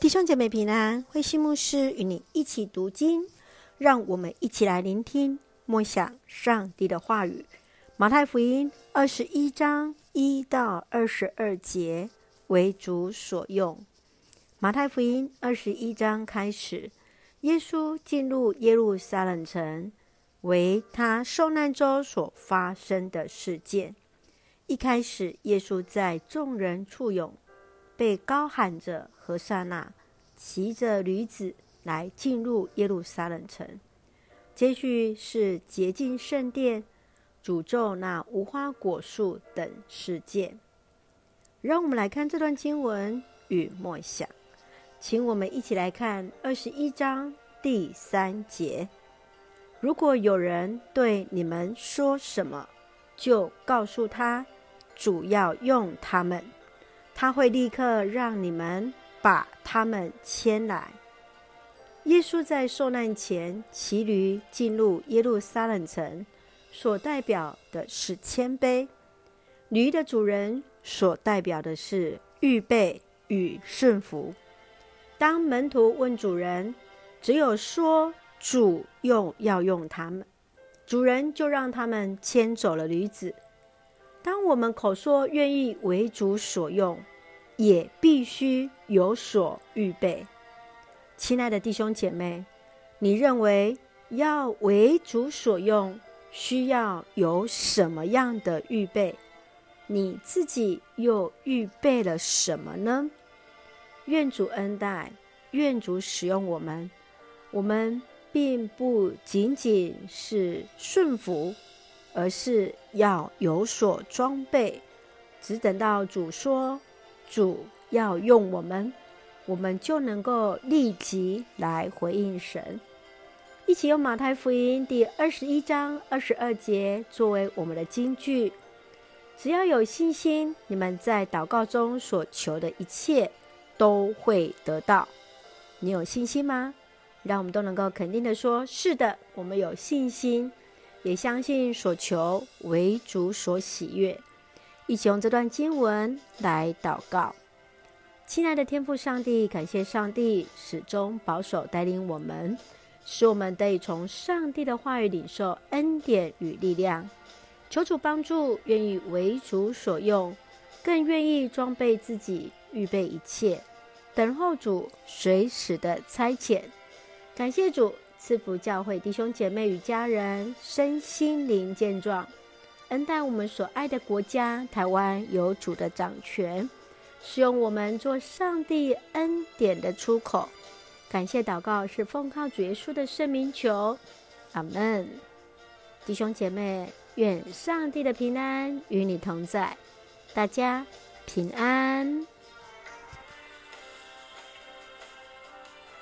弟兄姐妹平安，慧馨牧师与你一起读经，让我们一起来聆听默想上帝的话语。马太福音二十一章一到二十二节，为主所用。马太福音二十一章开始，耶稣进入耶路撒冷城，为他受难周所发生的事件。一开始，耶稣在众人簇拥，被高喊着和散那，骑着驴子来进入耶路撒冷城。接续是洁净圣殿、诅咒那无花果树等事件。让我们来看这段经文与默想，请我们一起来看二十一章第三节：如果有人对你们说什么，就告诉他，主要用他们。他会立刻让你们把他们牵来。耶稣在受难前骑驴进入耶路撒冷城，所代表的是谦卑；驴的主人所代表的是预备与顺服。当门徒问主人，只有说主用要用他们，主人就让他们牵走了驴子。当我们口说愿意为主所用，也必须有所预备。亲爱的弟兄姐妹，你认为要为主所用，需要有什么样的预备？你自己又预备了什么呢？愿主恩待，愿主使用我们。我们并不仅仅是顺服。而是要有所装备，只等到主说主要用我们，我们就能够立即来回应神。一起用马太福音第二十一章二十二节作为我们的金句：只要有信心，你们在祷告中所求的一切都会得到。你有信心吗？让我们都能够肯定的说：是的，我们有信心。也相信所求为主所喜悦，一起用这段经文来祷告。亲爱的天父上帝，感谢上帝始终保守带领我们，使我们得以从上帝的话语领受恩典与力量。求主帮助，愿意为主所用，更愿意装备自己，预备一切，等候主随时的差遣。感谢主。赐福教会弟兄姐妹与家人身心灵健壮，恩待我们所爱的国家台湾有主的掌权，使用我们做上帝恩典的出口。感谢祷告是奉靠主耶稣的圣名求，阿门。弟兄姐妹，愿上帝的平安与你同在，大家平安。